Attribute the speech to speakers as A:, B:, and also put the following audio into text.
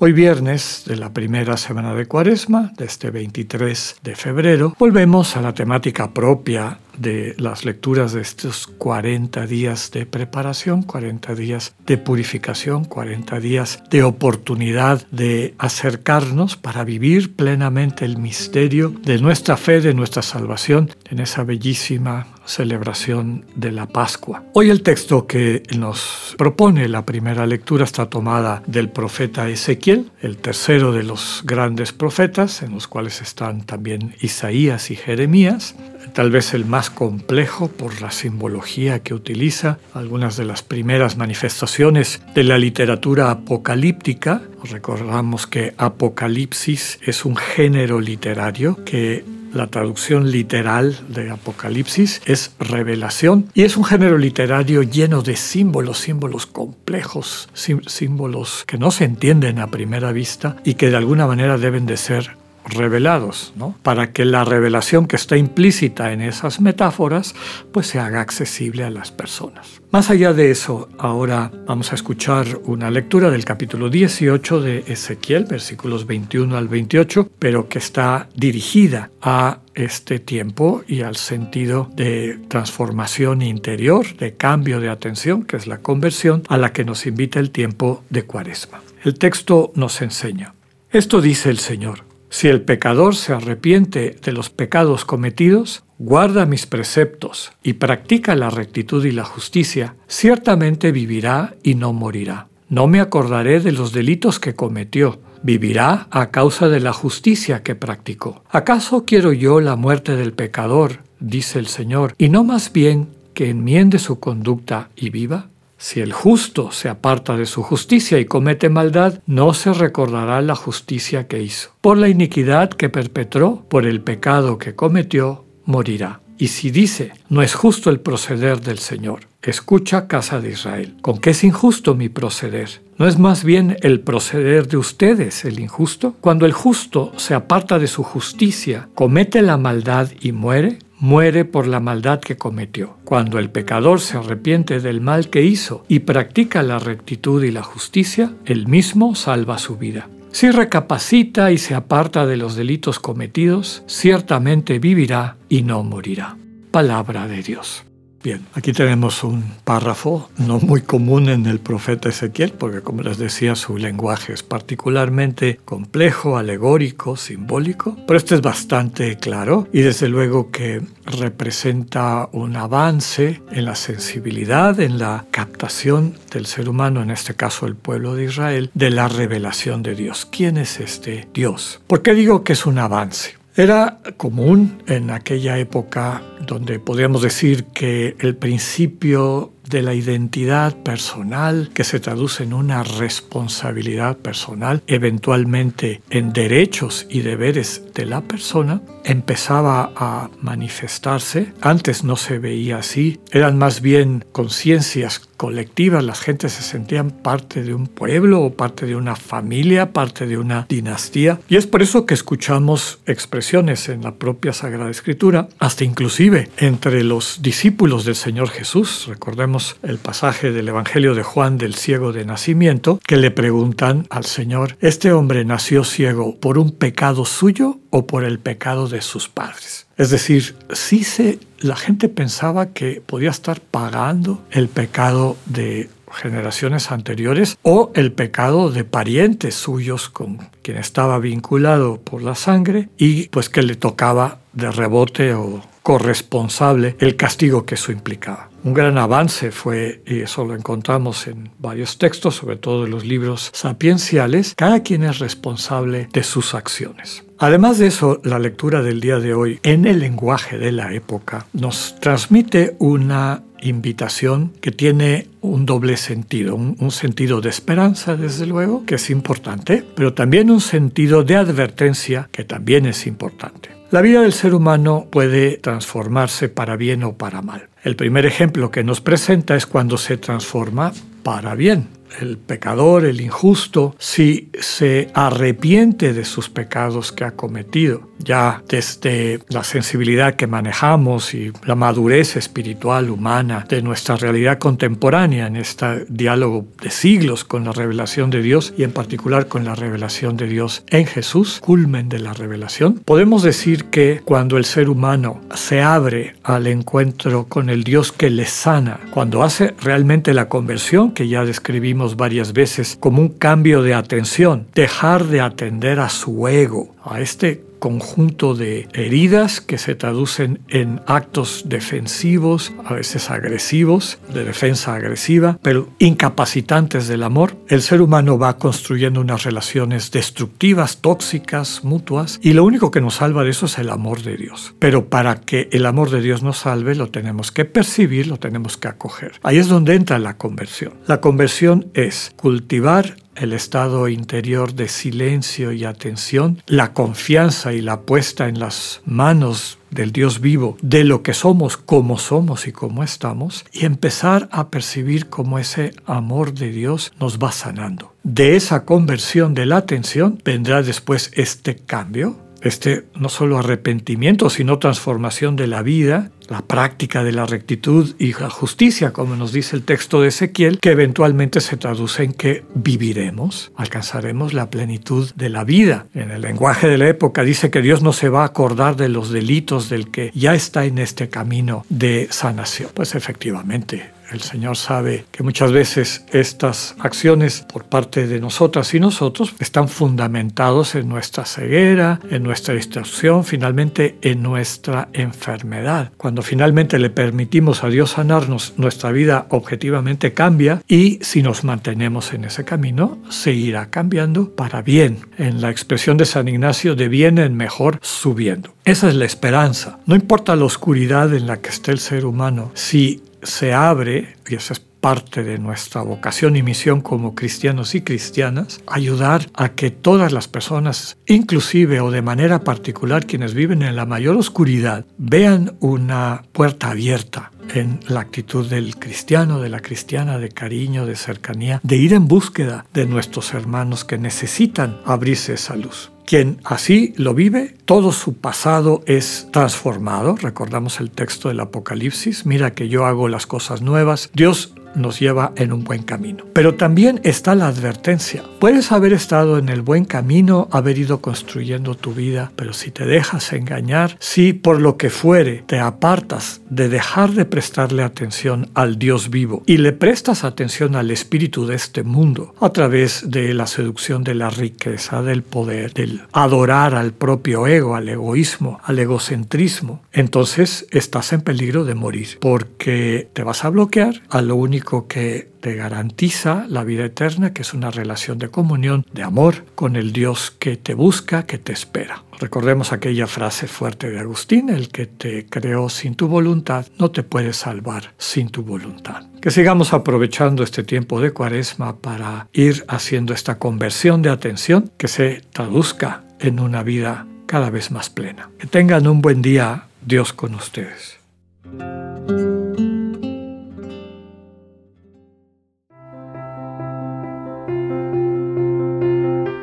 A: Hoy viernes de la primera semana de Cuaresma, de este 23 de febrero, volvemos a la temática propia de las lecturas de estos 40 días de preparación, 40 días de purificación, 40 días de oportunidad de acercarnos para vivir plenamente el misterio de nuestra fe, de nuestra salvación en esa bellísima celebración de la Pascua. Hoy el texto que nos propone la primera lectura está tomada del profeta Ezequiel, el tercero de los grandes profetas, en los cuales están también Isaías y Jeremías, tal vez el más complejo por la simbología que utiliza, algunas de las primeras manifestaciones de la literatura apocalíptica. Recordamos que Apocalipsis es un género literario que la traducción literal de Apocalipsis es revelación y es un género literario lleno de símbolos, símbolos complejos, símbolos que no se entienden a primera vista y que de alguna manera deben de ser revelados, ¿no? para que la revelación que está implícita en esas metáforas pues se haga accesible a las personas. Más allá de eso, ahora vamos a escuchar una lectura del capítulo 18 de Ezequiel, versículos 21 al 28, pero que está dirigida a este tiempo y al sentido de transformación interior, de cambio de atención, que es la conversión, a la que nos invita el tiempo de Cuaresma. El texto nos enseña. Esto dice el Señor. Si el pecador se arrepiente de los pecados cometidos, guarda mis preceptos y practica la rectitud y la justicia, ciertamente vivirá y no morirá. No me acordaré de los delitos que cometió, vivirá a causa de la justicia que practicó. ¿Acaso quiero yo la muerte del pecador, dice el Señor, y no más bien que enmiende su conducta y viva? Si el justo se aparta de su justicia y comete maldad, no se recordará la justicia que hizo. Por la iniquidad que perpetró, por el pecado que cometió, morirá. Y si dice, no es justo el proceder del Señor, escucha casa de Israel, ¿con qué es injusto mi proceder? ¿No es más bien el proceder de ustedes el injusto? Cuando el justo se aparta de su justicia, comete la maldad y muere, muere por la maldad que cometió. Cuando el pecador se arrepiente del mal que hizo y practica la rectitud y la justicia, él mismo salva su vida. Si recapacita y se aparta de los delitos cometidos, ciertamente vivirá y no morirá. Palabra de Dios. Bien, aquí tenemos un párrafo no muy común en el profeta Ezequiel, porque como les decía, su lenguaje es particularmente complejo, alegórico, simbólico, pero este es bastante claro y desde luego que representa un avance en la sensibilidad, en la captación del ser humano, en este caso el pueblo de Israel, de la revelación de Dios. ¿Quién es este Dios? ¿Por qué digo que es un avance? Era común en aquella época donde podríamos decir que el principio de la identidad personal que se traduce en una responsabilidad personal, eventualmente en derechos y deberes de la persona, empezaba a manifestarse. Antes no se veía así, eran más bien conciencias colectivas, la gente se sentían parte de un pueblo o parte de una familia, parte de una dinastía. Y es por eso que escuchamos expresiones en la propia Sagrada Escritura, hasta inclusive entre los discípulos del Señor Jesús. Recordemos el pasaje del Evangelio de Juan del ciego de nacimiento, que le preguntan al Señor, ¿este hombre nació ciego por un pecado suyo o por el pecado de sus padres? Es decir, sí se, la gente pensaba que podía estar pagando el pecado de generaciones anteriores o el pecado de parientes suyos con quien estaba vinculado por la sangre y pues que le tocaba de rebote o corresponsable el castigo que eso implicaba. Un gran avance fue, y eso lo encontramos en varios textos, sobre todo en los libros sapienciales, cada quien es responsable de sus acciones. Además de eso, la lectura del día de hoy en el lenguaje de la época nos transmite una invitación que tiene un doble sentido, un, sentido de esperanza, desde luego, que es importante, pero también un sentido de advertencia, que también es importante. La vida del ser humano puede transformarse para bien o para mal. El primer ejemplo que nos presenta es cuando se transforma para bien el pecador, el injusto, si se arrepiente de sus pecados que ha cometido, ya desde la sensibilidad que manejamos y la madurez espiritual humana de nuestra realidad contemporánea en este diálogo de siglos con la revelación de Dios y en particular con la revelación de Dios en Jesús, culmen de la revelación, podemos decir que cuando el ser humano se abre al encuentro con el Dios que le sana, cuando hace realmente la conversión que ya describimos, varias veces como un cambio de atención, dejar de atender a su ego, a este conjunto de heridas que se traducen en actos defensivos, a veces agresivos, de defensa agresiva, pero incapacitantes del amor, el ser humano va construyendo unas relaciones destructivas, tóxicas, mutuas, y lo único que nos salva de eso es el amor de Dios. Pero para que el amor de Dios nos salve, lo tenemos que percibir, lo tenemos que acoger. Ahí es donde entra la conversión. La conversión es cultivar el estado interior de silencio y atención, la confianza y la puesta en las manos del Dios vivo, de lo que somos, como somos y como estamos, y empezar a percibir cómo ese amor de Dios nos va sanando. De esa conversión de la atención vendrá después este cambio este no solo arrepentimiento, sino transformación de la vida, la práctica de la rectitud y la justicia, como nos dice el texto de Ezequiel, que eventualmente se traduce en que viviremos, alcanzaremos la plenitud de la vida. En el lenguaje de la época dice que Dios no se va a acordar de los delitos del que ya está en este camino de sanación. Pues efectivamente, el Señor sabe que muchas veces estas acciones por parte de nosotras y nosotros están fundamentados en nuestra ceguera, en nuestra distorsión, finalmente en nuestra enfermedad. Cuando finalmente le permitimos a Dios sanarnos, nuestra vida objetivamente cambia y si nos mantenemos en ese camino, seguirá cambiando para bien. En la expresión de San Ignacio, de bien en mejor subiendo. Esa es la esperanza. No importa la oscuridad en la que esté el ser humano, si se abre, y esa es parte de nuestra vocación y misión como cristianos y cristianas, ayudar a que todas las personas, inclusive o de manera particular quienes viven en la mayor oscuridad, vean una puerta abierta en la actitud del cristiano, de la cristiana, de cariño, de cercanía, de ir en búsqueda de nuestros hermanos que necesitan abrirse esa luz. Quien así lo vive, todo su pasado es transformado. Recordamos el texto del Apocalipsis, mira que yo hago las cosas nuevas. Dios nos lleva en un buen camino. Pero también está la advertencia. Puedes haber estado en el buen camino, haber ido construyendo tu vida, pero si te dejas engañar, si por lo que fuere te apartas de dejar de prestarle atención al Dios vivo y le prestas atención al espíritu de este mundo a través de la seducción de la riqueza, del poder, del adorar al propio ego, al egoísmo, al egocentrismo, entonces estás en peligro de morir porque te vas a bloquear a lo que te garantiza la vida eterna, que es una relación de comunión, de amor con el Dios que te busca, que te espera. Recordemos aquella frase fuerte de Agustín, el que te creó sin tu voluntad no te puede salvar sin tu voluntad. Que sigamos aprovechando este tiempo de cuaresma para ir haciendo esta conversión de atención que se traduzca en una vida cada vez más plena. Que tengan un buen día, Dios con ustedes.